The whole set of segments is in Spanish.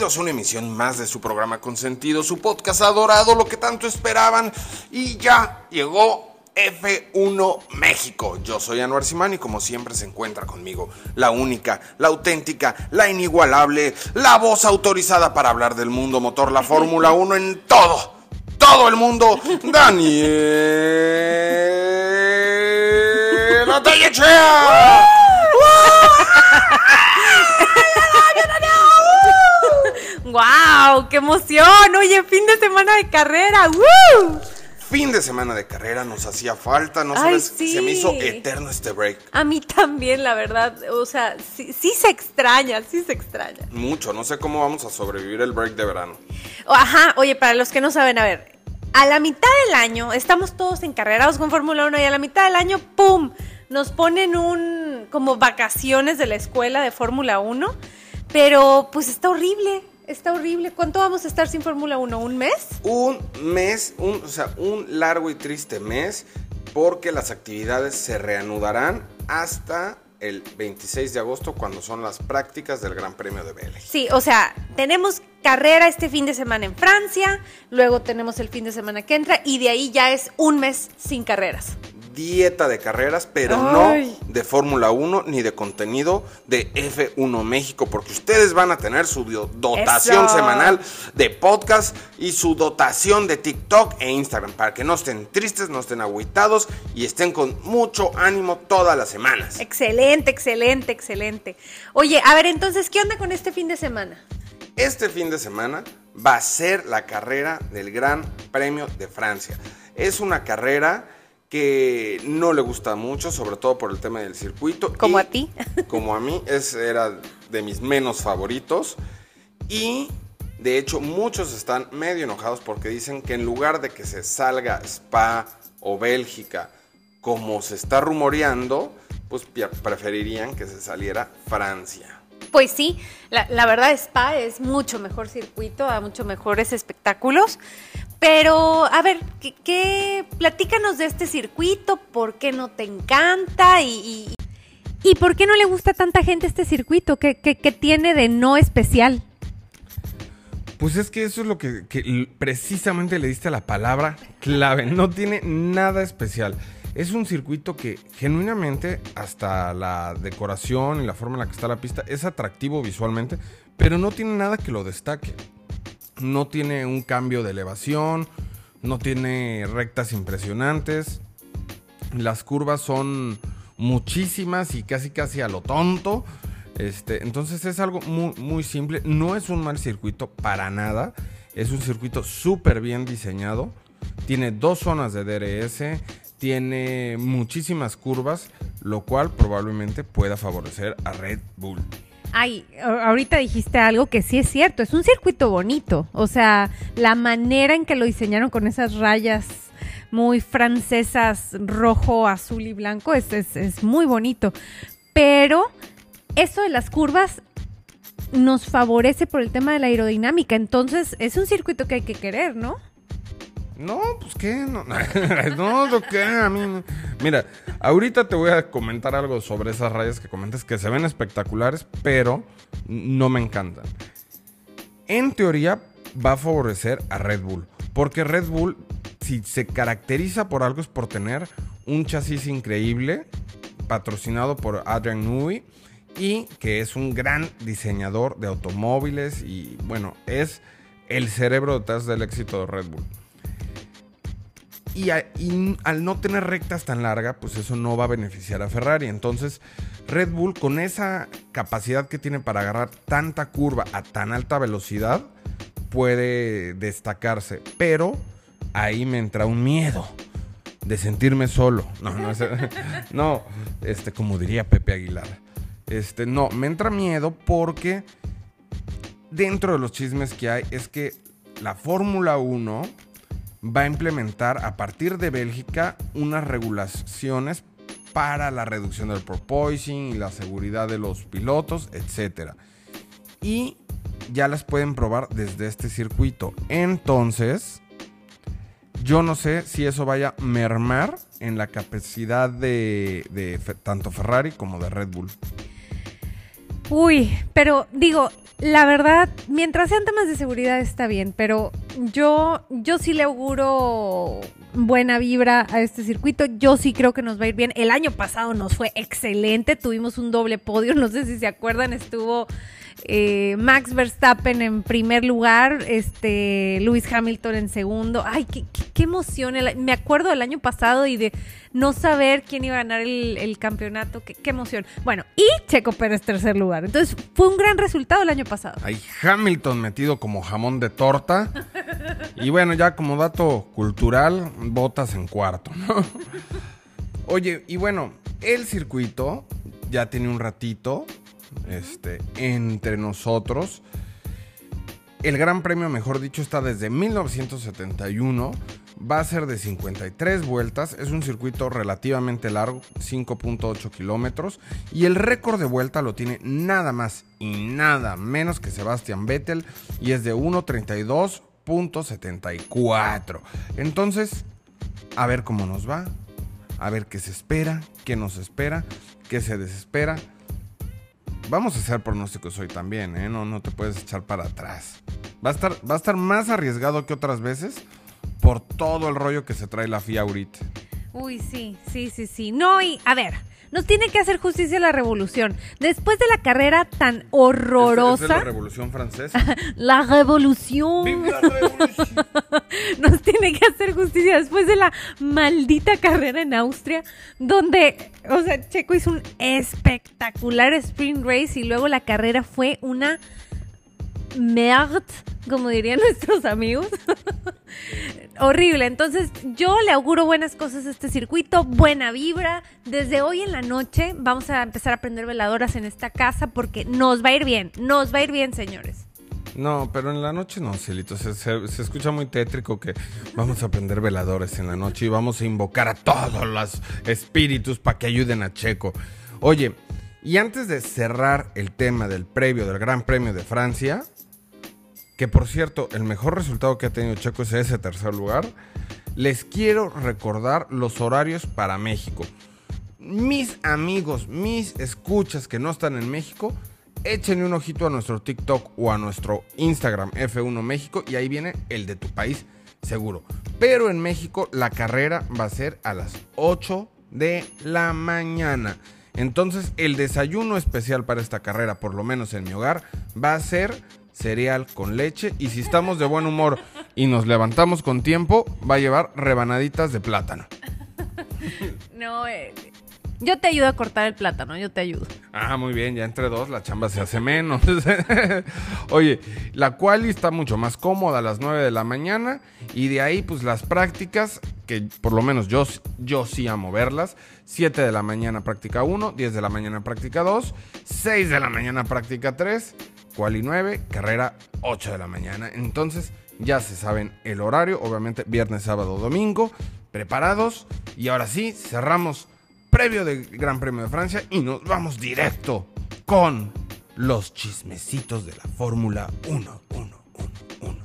Bienvenidos a una emisión más de su programa Consentido, su podcast adorado, lo que tanto esperaban. Y ya llegó F1 México. Yo soy Anuar Simán y como siempre se encuentra conmigo la única, la auténtica, la inigualable, la voz autorizada para hablar del mundo motor, la Fórmula 1 en todo, todo el mundo, Daniel emoción! Oye, fin de semana de carrera. ¡Woo! Fin de semana de carrera nos hacía falta, no Ay, sabes, sí. se me hizo eterno este break. A mí también, la verdad. O sea, sí, sí se extraña, sí se extraña. Mucho, no sé cómo vamos a sobrevivir el break de verano. Ajá, oye, para los que no saben, a ver, a la mitad del año estamos todos encarrerados con Fórmula 1 y a la mitad del año, ¡pum! Nos ponen un como vacaciones de la escuela de Fórmula 1, pero pues está horrible, está horrible. ¿Cuánto vamos a estar sin Fórmula 1? ¿Un mes? Un mes, un, o sea, un largo y triste mes, porque las actividades se reanudarán hasta el 26 de agosto, cuando son las prácticas del Gran Premio de Bélgica. Sí, o sea, tenemos carrera este fin de semana en Francia, luego tenemos el fin de semana que entra y de ahí ya es un mes sin carreras. Dieta de carreras, pero Ay. no de Fórmula 1 ni de contenido de F1 México, porque ustedes van a tener su dotación Eso. semanal de podcast y su dotación de TikTok e Instagram, para que no estén tristes, no estén agüitados y estén con mucho ánimo todas las semanas. Excelente, excelente, excelente. Oye, a ver, entonces, ¿qué onda con este fin de semana? Este fin de semana va a ser la carrera del Gran Premio de Francia. Es una carrera que no le gusta mucho, sobre todo por el tema del circuito. Como y a ti. Como a mí, es, era de mis menos favoritos. Y de hecho muchos están medio enojados porque dicen que en lugar de que se salga Spa o Bélgica como se está rumoreando, pues preferirían que se saliera Francia. Pues sí, la, verdad Spa es mucho mejor circuito, da mucho mejores espectáculos. Pero, a ver, ¿qué, platícanos de este circuito, ¿por qué no te encanta? Y, y- ¿Y por qué no le gusta a tanta gente este circuito? ¿Qué, qué- tiene de no especial? Pues es que eso es lo que, precisamente le diste la palabra clave. No tiene nada especial. Es un circuito que genuinamente, hasta la decoración y la forma en la que está la pista, es atractivo visualmente, pero no tiene nada que lo destaque. No tiene un cambio de elevación, no tiene rectas impresionantes. Las curvas son muchísimas y casi casi a lo tonto. Este, entonces es algo muy, muy simple. No es un mal circuito para nada. Es un circuito súper bien diseñado. Tiene dos zonas de DRS. Tiene muchísimas curvas. Lo cual probablemente pueda favorecer a Red Bull. Ay, ahorita dijiste algo que sí es cierto, es un circuito bonito, o sea, la manera en que lo diseñaron con esas rayas muy francesas, rojo, azul y blanco, es, es, es muy bonito, pero eso de las curvas nos favorece por el tema de la aerodinámica, entonces es un circuito que hay que querer, ¿no? No, pues qué, no, no, ¿lo qué? A mí no. Mira, ahorita te voy a comentar algo sobre esas rayas que comentas que se ven espectaculares, pero no me encantan. En teoría va a favorecer a Red Bull, porque Red Bull, si se caracteriza por algo, es por tener un chasis increíble, patrocinado por Adrian Newey, y que es un gran diseñador de automóviles y bueno, es el cerebro detrás del éxito de Red Bull. Y, al no tener rectas tan largas, pues eso no va a beneficiar a Ferrari. Entonces, Red Bull, con esa capacidad que tiene para agarrar tanta curva a tan alta velocidad, puede destacarse. Pero ahí me entra un miedo de sentirme solo. No, no, es- no, este, como diría Pepe Aguilar. Este, no, me entra miedo porque dentro de los chismes que hay es que la Fórmula 1 va a implementar a partir de Bélgica unas regulaciones para la reducción del porpoising y la seguridad de los pilotos, etc. Y ya las pueden probar desde este circuito. Entonces, yo no sé si eso vaya a mermar en la capacidad de, de tanto Ferrari como de Red Bull. Uy, pero digo, la verdad, mientras sean temas de seguridad está bien, pero yo, yo sí le auguro buena vibra a este circuito. Yo sí creo que nos va a ir bien. El año pasado nos fue excelente, tuvimos un doble podio, no sé si se acuerdan, estuvo eh, Max Verstappen en primer lugar, este Lewis Hamilton en segundo. Ay, qué, emoción. Me acuerdo del año pasado y de no saber quién iba a ganar el, campeonato. Qué, emoción. Bueno, y Checo Pérez tercer lugar. Entonces fue un gran resultado el año pasado. Hay Hamilton metido como jamón de torta. Y bueno, ya como dato cultural, botas en cuarto, ¿no? Oye, y bueno, el circuito ya tiene un ratito este, entre nosotros. El Gran Premio, mejor dicho, está desde 1971. Va a ser de 53 vueltas. Es un circuito relativamente largo, 5.8 kilómetros. Y el récord de vuelta lo tiene nada más y nada menos que Sebastian Vettel. Y es de 1.32.74. Entonces, a ver cómo nos va. A ver qué se espera, qué nos espera, qué se desespera. Vamos a hacer pronósticos hoy también, ¿eh? No, no te puedes echar para atrás. Va a, estar, va a estar más arriesgado que otras veces por todo el rollo que se trae la FIA ahorita. Uy, sí, sí, sí, sí. No, y a ver, nos tiene que hacer justicia la revolución. Después de la carrera tan es horrorosa, la Revolución Francesa. la revolución. ¡Viva la revolución! nos tiene que hacer justicia después de la maldita carrera en Austria, donde, o sea, Checo hizo un espectacular sprint race y luego la carrera fue una merde, como dirían nuestros amigos. Horrible. Entonces, yo le auguro buenas cosas a este circuito, buena vibra. Desde hoy en la noche vamos a empezar a prender veladoras en esta casa porque nos va a ir bien, nos va a ir bien, señores. No, pero en la noche no, se- se escucha muy tétrico que vamos a prender veladores en la noche y vamos a invocar a todos los espíritus para que ayuden a Checo. Oye, y antes de cerrar el tema del previo del Gran Premio de Francia, que por cierto, el mejor resultado que ha tenido Checo es ese tercer lugar, les quiero recordar los horarios para México. Mis amigos, mis escuchas que no están en México, échenle un ojito a nuestro TikTok o a nuestro Instagram F1 México y ahí viene el de tu país, seguro. Pero en México la carrera va a ser a las 8 de la mañana. Entonces el desayuno especial para esta carrera, por lo menos en mi hogar, va a ser cereal con leche y si estamos de buen humor y nos levantamos con tiempo, va a llevar rebanaditas de plátano. No, eh, yo te ayudo a cortar el plátano, yo te ayudo. Ah, muy bien, ya entre dos la chamba se hace menos. Oye, la quali está mucho más cómoda a las 9 de la mañana y de ahí pues las prácticas, que por lo menos yo, yo sí amo verlas. 7 de la mañana práctica 1, 10 de la mañana práctica 2, 6 de la mañana práctica 3, quali 9, carrera 8 de la mañana. Entonces ya se saben el horario, obviamente viernes, sábado, domingo, preparados y ahora sí cerramos previo del Gran Premio de Francia y nos vamos directo con los chismecitos de la Fórmula 1, 1, 1, 1.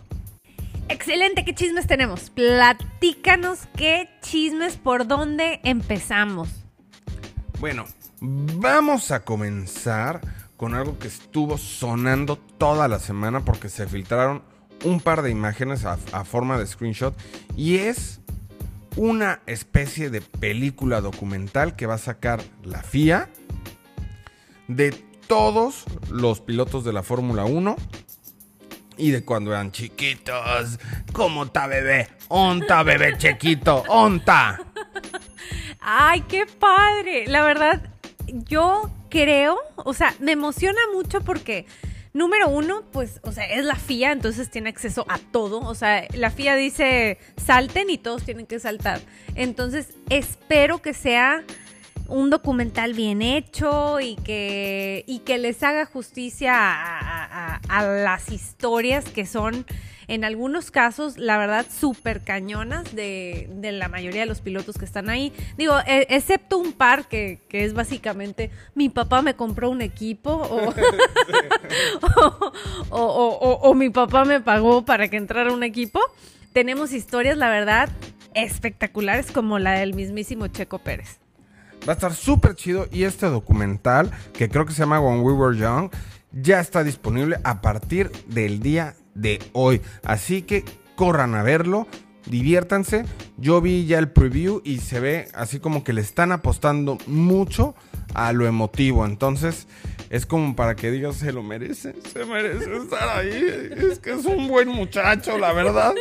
Excelente, ¿qué chismes tenemos? Platícanos qué chismes, por dónde empezamos. Bueno, vamos a comenzar con algo que estuvo sonando toda la semana porque se filtraron un par de imágenes a, forma de screenshot y es una especie de película documental que va a sacar la FIA de todos los pilotos de la Fórmula 1 y de cuando eran chiquitos. ¿Cómo ta bebé? ¿Onta bebé chiquito? ¿Onta? Ay, qué padre. La verdad, yo creo, o sea, me emociona mucho porque, número uno, pues, o sea, es la FIA, entonces tiene acceso a todo. O sea, la FIA dice salten y todos tienen que saltar. Entonces, espero que sea un documental bien hecho y que, y que les haga justicia a, a- las historias que son en algunos casos, la verdad, súper cañonas de, de la mayoría de los pilotos que están ahí. Digo, e- excepto un par que, que es básicamente mi papá me compró un equipo o, o, o- o- o mi papá me pagó para que entrara un equipo. Tenemos historias, la verdad, espectaculares como la del mismísimo Checo Pérez. Va a estar súper chido y este documental, que creo que se llama When We Were Young, ya está disponible a partir del día de hoy. Así que corran a verlo, diviértanse. Yo vi ya el preview y se ve así como que le están apostando mucho a lo emotivo. Entonces es como para que digas, se lo merece, se merece estar ahí. Es que es un buen muchacho, la verdad.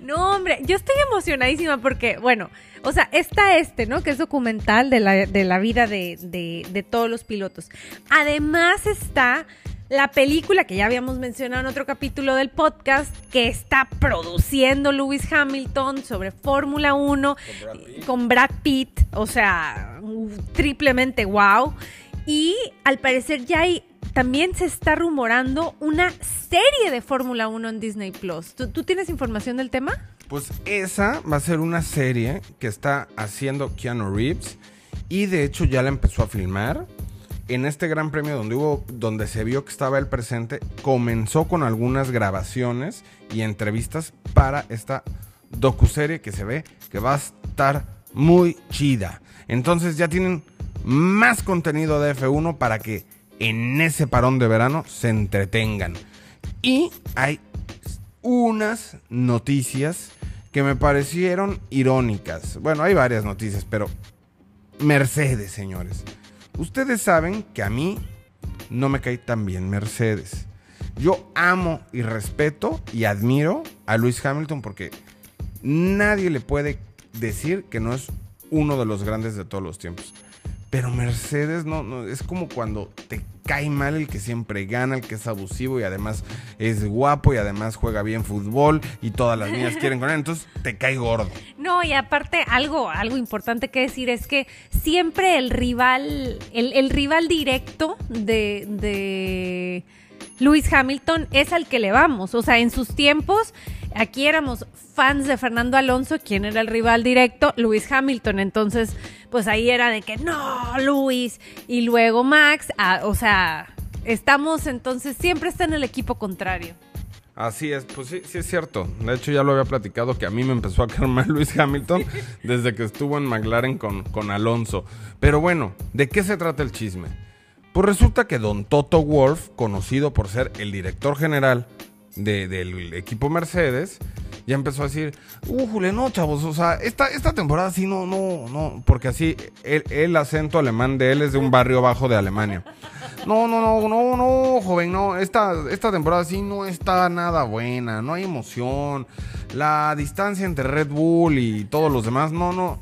No, hombre, yo estoy emocionadísima porque, bueno, o sea, está este, ¿no? Que es documental de la, de la vida de, de, de todos los pilotos. Además está la película que ya habíamos mencionado en otro capítulo del podcast, que está produciendo Lewis Hamilton sobre Fórmula 1 con Brad, Pitt, o sea, triplemente wow. Y al parecer ya hay, también se está rumorando una serie de Fórmula 1 en Disney Plus. ¿Tú, ¿Tú tienes información del tema? Pues esa va a ser una serie que está haciendo Keanu Reeves y de hecho ya la empezó a filmar en este gran premio donde hubo, donde se vio que estaba el presente, comenzó con algunas grabaciones y entrevistas para esta docuserie que se ve que va a estar muy chida. Entonces ya tienen más contenido de F1 para que en ese parón de verano se entretengan. Y hay unas noticias que me parecieron irónicas. Bueno, hay varias noticias, pero Mercedes, señores. Ustedes saben que a mí no me cae tan bien Mercedes. Yo amo y respeto y admiro a Lewis Hamilton porque nadie le puede decir que no es uno de los grandes de todos los tiempos. Pero Mercedes no, es como cuando te cae mal el que siempre gana, el que es abusivo y además es guapo y además juega bien fútbol y todas las niñas quieren con él, entonces te cae gordo. No, y aparte algo, algo importante que decir es que siempre el rival, el, el rival directo de, de Lewis Hamilton es al que le vamos. O sea, en sus tiempos, aquí éramos fans de Fernando Alonso, quien era el rival directo, Lewis Hamilton. Entonces, pues ahí era de que no, Lewis. Y luego Max, ah, o sea, estamos entonces, siempre está en el equipo contrario. Así es, pues sí, sí es cierto. De hecho, ya lo había platicado que a mí me empezó a caer mal Luis Hamilton desde que estuvo en McLaren con, con Alonso. Pero bueno, ¿de qué se trata el chisme? Pues resulta que don Toto Wolf, conocido por ser el director general de- del equipo Mercedes, ya empezó a decir, ¡Ujule, no, chavos! O sea, esta, esta temporada sí, no, no, no, porque así el, el acento alemán de él es de un barrio bajo de Alemania. No, no, no, no, no, joven, no, esta, esta temporada sí no está nada buena, no hay emoción. La distancia entre Red Bull y todos los demás, no, no,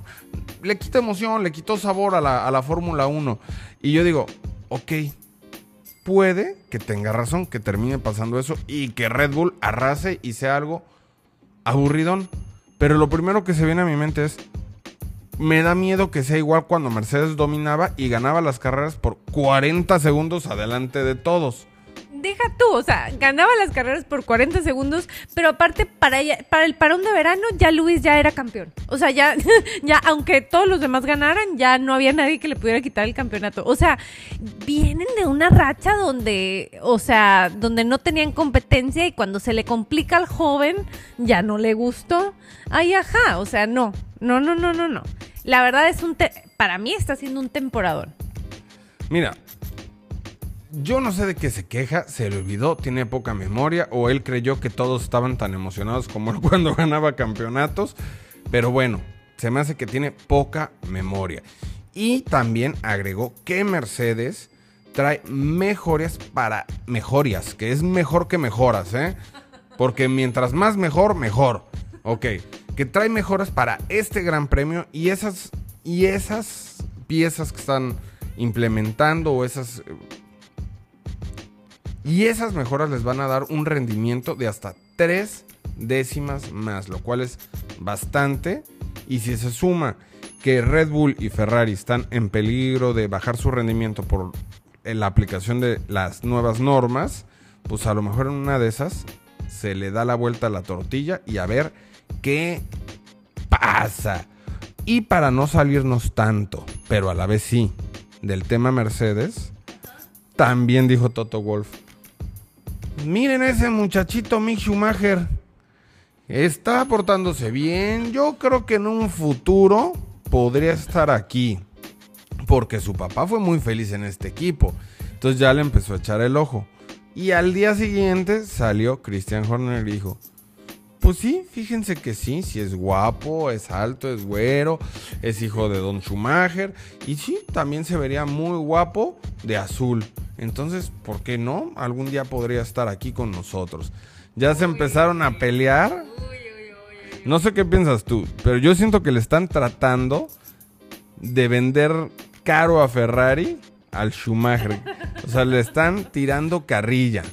le quita emoción, le quitó sabor a la, a la Fórmula 1. Y yo digo, ok, puede que tenga razón, que termine pasando eso y que Red Bull arrase y sea algo aburridón. Pero lo primero que se viene a mi mente es, me da miedo que sea igual cuando Mercedes dominaba y ganaba las carreras por 40 segundos adelante de todos. Deja tú, o sea, ganaba las carreras por 40 segundos, pero aparte para, ella- para el parón de verano ya Luis ya era campeón. O sea, ya, ya aunque todos los demás ganaran, ya no había nadie que le pudiera quitar el campeonato. O sea, vienen de una racha donde, o sea, donde no tenían competencia y cuando se le complica al joven, ya no le gustó. Ay, ajá, o sea, no, no, no, no, no, no. La verdad es un, te- para mí está siendo un temporadón. Mira, yo no sé de qué se queja, se le olvidó, tiene poca memoria o él creyó que todos estaban tan emocionados como cuando ganaba campeonatos. Pero bueno, se me hace que tiene poca memoria. Y también agregó que Mercedes trae mejorias para mejorias, que es mejor que mejoras, ¿eh? Porque mientras más mejor, mejor. Ok, que trae mejoras para este gran premio y esas, y esas piezas que están implementando o esas... Y esas mejoras les van a dar un rendimiento de hasta tres décimas más, lo cual es bastante. Y si se suma que Red Bull y Ferrari están en peligro de bajar su rendimiento por eh, la aplicación de las nuevas normas, pues a lo mejor en una de esas se le da la vuelta a la tortilla y a ver qué pasa. Y para no salirnos tanto, pero a la vez sí, del tema Mercedes, también dijo Toto Wolf. Miren ese muchachito Mick Schumacher. Está portándose bien. Yo creo que en un futuro podría estar aquí. Porque su papá fue muy feliz en este equipo. Entonces ya le empezó a echar el ojo. Y al día siguiente salió Christian Horner y dijo, pues sí, fíjense que sí, sí es guapo, es alto, es güero, es hijo de Don Schumacher y sí, también se vería muy guapo de azul. Entonces, ¿por qué no? Algún día podría estar aquí con nosotros. Ya se empezaron a pelear. No sé qué piensas tú, pero yo siento que le están tratando de vender caro a Ferrari al Schumacher. O sea, le están tirando carrilla.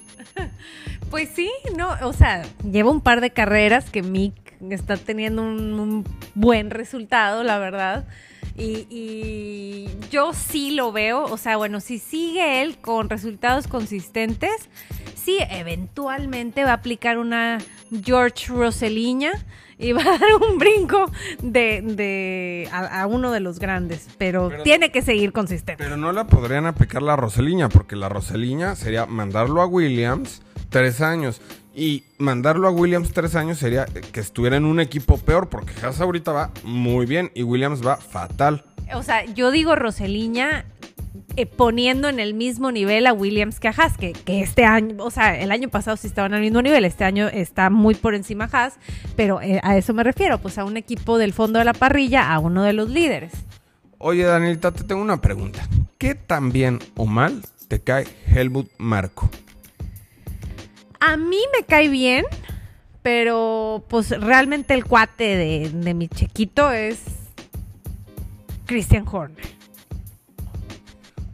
Pues sí, no, o sea, lleva un par de carreras que Mick está teniendo un, un buen resultado, la verdad. Y, y yo sí lo veo, o sea, bueno, si sigue él con resultados consistentes, sí, eventualmente va a aplicar una George Roseliña y va a dar un brinco de, de a, a uno de los grandes, pero, Pero- tiene que seguir consistente. Pero no la podrían aplicar la Roseliña, porque la Roseliña sería mandarlo a Williams tres años. Y mandarlo a Williams tres años sería que estuviera en un equipo peor, porque Haas ahorita va muy bien y Williams va fatal. O sea, yo digo Roseliña eh, poniendo en el mismo nivel a Williams que a Haas, que, que este año, o sea, el año pasado sí estaban al mismo nivel, este año está muy por encima Haas, pero eh, a eso me refiero, pues a un equipo del fondo de la parrilla, a uno de los líderes. Oye, Danielita, te tengo una pregunta. ¿Qué tan bien o mal te cae Helmut Marco? A mí me cae bien, pero pues realmente el cuate de, mi chiquito es Christian Horner.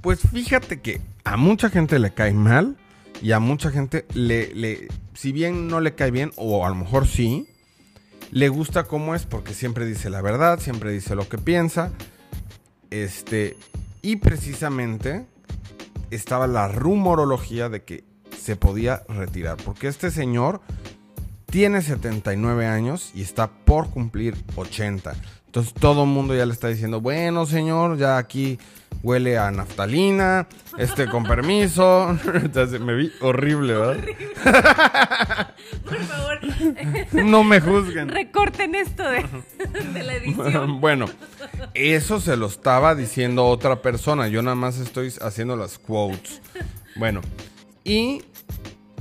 Pues fíjate que a mucha gente le cae mal y a mucha gente le, le, si bien no le cae bien, o a lo mejor sí, le gusta cómo es porque siempre dice la verdad, siempre dice lo que piensa. Este, y precisamente estaba la rumorología de que se podía retirar, porque este señor tiene 79 años y está por cumplir 80. Entonces todo el mundo ya le está diciendo, bueno señor, ya aquí huele a naftalina, este con permiso. Entonces me vi horrible, ¿verdad? Por favor, No me juzguen. recorten esto de, de la edición. bueno, eso se lo estaba diciendo otra persona. Yo nada más estoy haciendo las quotes. Bueno, y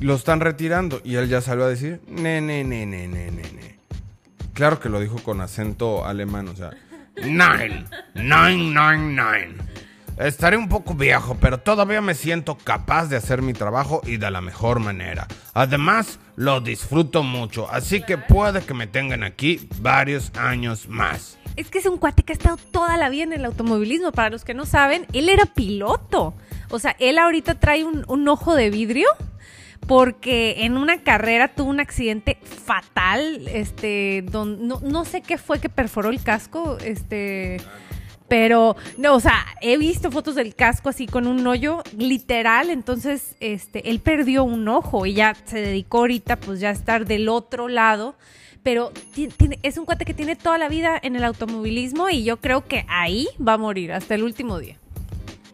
lo están retirando. Y él ya salió a decir, ne, ne, ne, ne, ne, ne, ne. Claro que lo dijo con acento alemán, o sea, nine, nine, nine, nine. Estaré un poco viejo, pero todavía me siento capaz de hacer mi trabajo y de la mejor manera. Además, lo disfruto mucho, así que puede que me tengan aquí varios años más. Es que es un cuate que ha estado toda la vida en el automovilismo. Para los que no saben, él era piloto. O sea, él ahorita trae un, un ojo de vidrio porque en una carrera tuvo un accidente fatal, este, don- no, no sé qué fue que perforó el casco, este, pero, no, o sea, he visto fotos del casco así con un hoyo literal, entonces, este, él perdió un ojo y ya se dedicó ahorita, pues ya a estar del otro lado. Pero es un cuate que tiene toda la vida en el automovilismo y yo creo que ahí va a morir hasta el último día.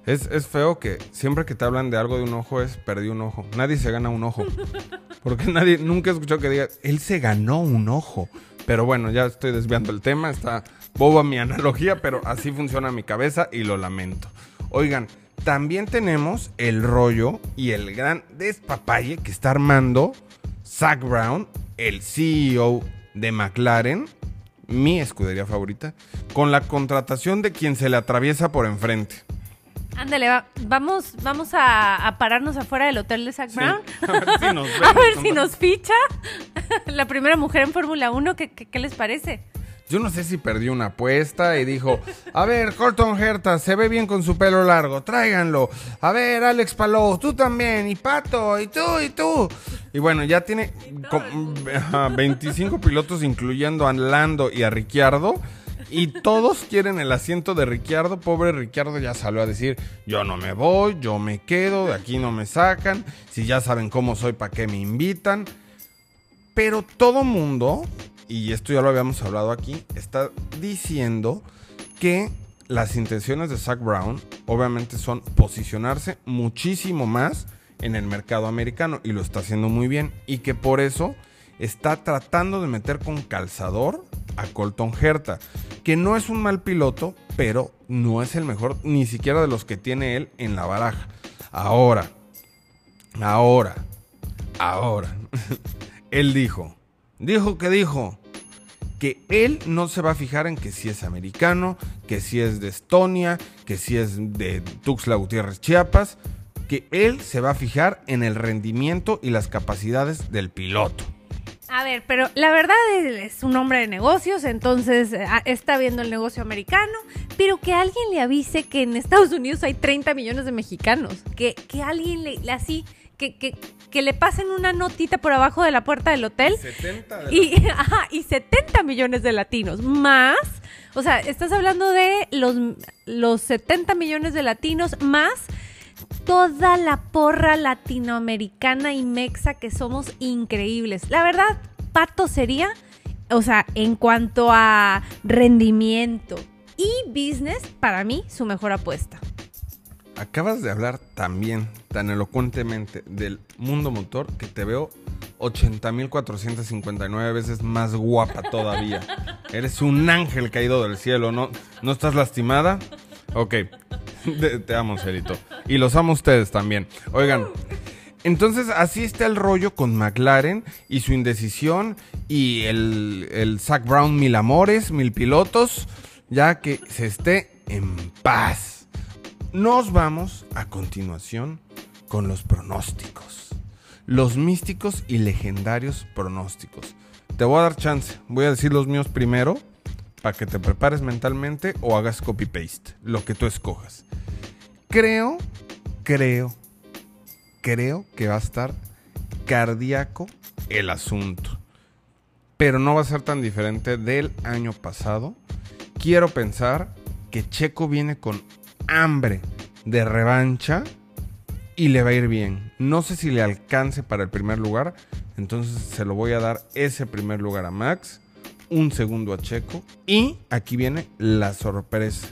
Es, es feo que siempre que te hablan de algo de un ojo es perdí un ojo. Nadie se gana un ojo. Porque nadie, nunca he escuchado que diga, él se ganó un ojo. Pero bueno, ya estoy desviando el tema, está boba mi analogía, pero así funciona mi cabeza y lo lamento. Oigan, también tenemos el rollo y el gran despapalle que está armando Zach Brown, el CEO de McLaren, mi escudería favorita, con la contratación de quien se le atraviesa por enfrente. Ándale, va- vamos, vamos a, a pararnos afuera del hotel de Zach Brown. A ver si nos A vemos. ver si nos ficha. La primera mujer en Fórmula 1, ¿qué, qué, qué les parece? Yo no sé si perdió una apuesta y dijo, a ver, Colton Herta, se ve bien con su pelo largo, tráiganlo. A ver, Alex Palou, tú también, y Pato, y tú, y tú. Y bueno, ya tiene com- ajá, 25 pilotos, incluyendo a Lando y a Ricciardo. Y todos quieren el asiento de Ricciardo. Pobre Ricciardo ya salió a decir, yo no me voy, yo me quedo, de aquí no me sacan. Si ya saben cómo soy, ¿para qué me invitan? Pero todo mundo, y esto ya lo habíamos hablado aquí, está diciendo que las intenciones de Zach Brown obviamente son posicionarse muchísimo más en el mercado americano y lo está haciendo muy bien y que por eso está tratando de meter con calzador a Colton Herta, que no es un mal piloto, pero no es el mejor ni siquiera de los que tiene él en la baraja. Ahora, ahora, ahora. él dijo, dijo que dijo que él no se va a fijar en que si es americano, que si es de Estonia, que si es de Tuxtla Gutiérrez, Chiapas, que él se va a fijar en el rendimiento y las capacidades del piloto. A ver, pero la verdad es un hombre de negocios, entonces eh, está viendo el negocio americano, pero que alguien le avise que en Estados Unidos hay 30 millones de mexicanos, que, que alguien le, así, que, que, que, le pasen una notita por abajo de la puerta del hotel 70 de y, ajá, y 70 millones de latinos, más, o sea, estás hablando de los, los 70 millones de latinos más toda la porra latinoamericana y mexa que somos increíbles. La verdad, Pato sería, o sea, en cuanto a rendimiento y business, para mí, su mejor apuesta. Acabas de hablar también, tan elocuentemente, del mundo motor que te veo 80.459 veces más guapa todavía. Eres un ángel caído del cielo, ¿no? ¿No estás lastimada? Ok, te, amo, Celito. Y los amo ustedes también. Oigan, entonces así está el rollo con McLaren y su indecisión y el, el Zach Brown mil amores, mil pilotos, ya que se esté en paz. Nos vamos a continuación con los pronósticos. Los místicos y legendarios pronósticos. Te voy a dar chance. Voy a decir los míos primero para que te prepares mentalmente o hagas copy-paste, lo que tú escojas. Creo, creo, creo que va a estar cardíaco el asunto. Pero no va a ser tan diferente del año pasado. Quiero pensar que Checo viene con hambre de revancha y le va a ir bien. No sé si le alcance para el primer lugar, entonces se lo voy a dar ese primer lugar a Max un segundo a Checo. Y aquí viene la sorpresa.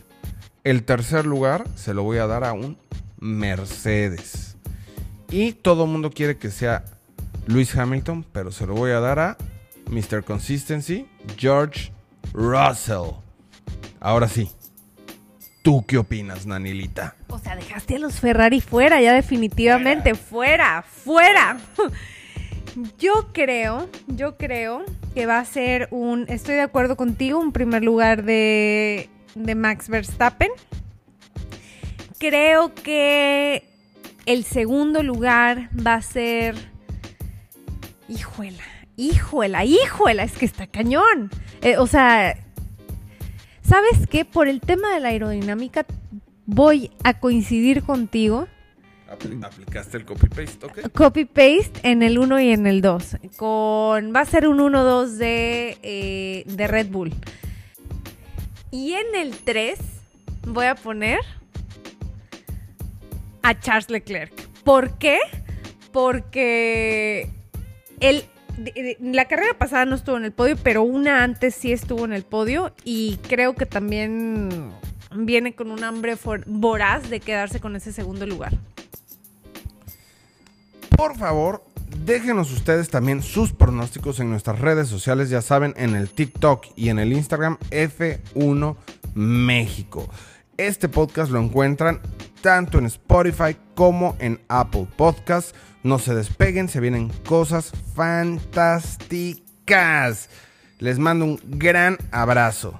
El tercer lugar se lo voy a dar a un Mercedes. Y todo el mundo quiere que sea Luis Hamilton, pero se lo voy a dar a Mr. Consistency, George Russell. Ahora sí. ¿Tú qué opinas, Nanilita? O sea, dejaste a los Ferrari fuera, ya definitivamente, fuera, fuera. Yo creo, yo creo que va a ser un, estoy de acuerdo contigo, un primer lugar de, de Max Verstappen. Creo que el segundo lugar va a ser, híjuela, híjuela, híjuela, es que está cañón. Eh, o sea, ¿sabes qué? Por el tema de la aerodinámica voy a coincidir contigo Aplicaste el copy-paste, ¿ok? Copy-paste en el 1 y en el 2. Con, va a ser un 1-2 de, eh, de Red Bull. Y en el 3 voy a poner a Charles Leclerc. ¿Por qué? Porque él, la carrera pasada no estuvo en el podio, pero una antes sí estuvo en el podio y creo que también viene con un hambre voraz de quedarse con ese segundo lugar por favor, déjenos ustedes también sus pronósticos en nuestras redes sociales, ya saben, en el TikTok y en el Instagram F1 México. Este podcast lo encuentran tanto en Spotify como en Apple Podcasts. No se despeguen, se vienen cosas fantásticas. Les mando un gran abrazo.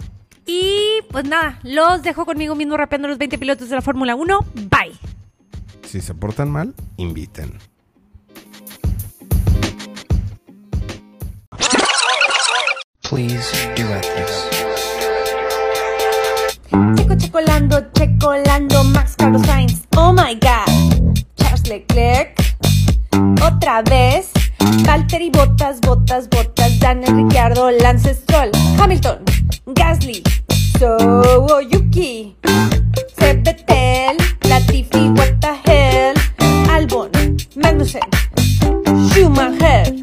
Y pues nada, los dejo conmigo mismo rapeando los 20 pilotos de la Fórmula 1. Bye. Si se portan mal, inviten. please duet this. Checo Checolando, Checolando, Max Carlos Sainz. Oh my god. Charles Leclerc. Otra vez. Valtteri Botas, Botas, Botas. Daniel Ricciardo, Lance Stroll. Hamilton. Gasly. So Yuki. Latifi, what the hell. Albon. Magnussen. Schumacher.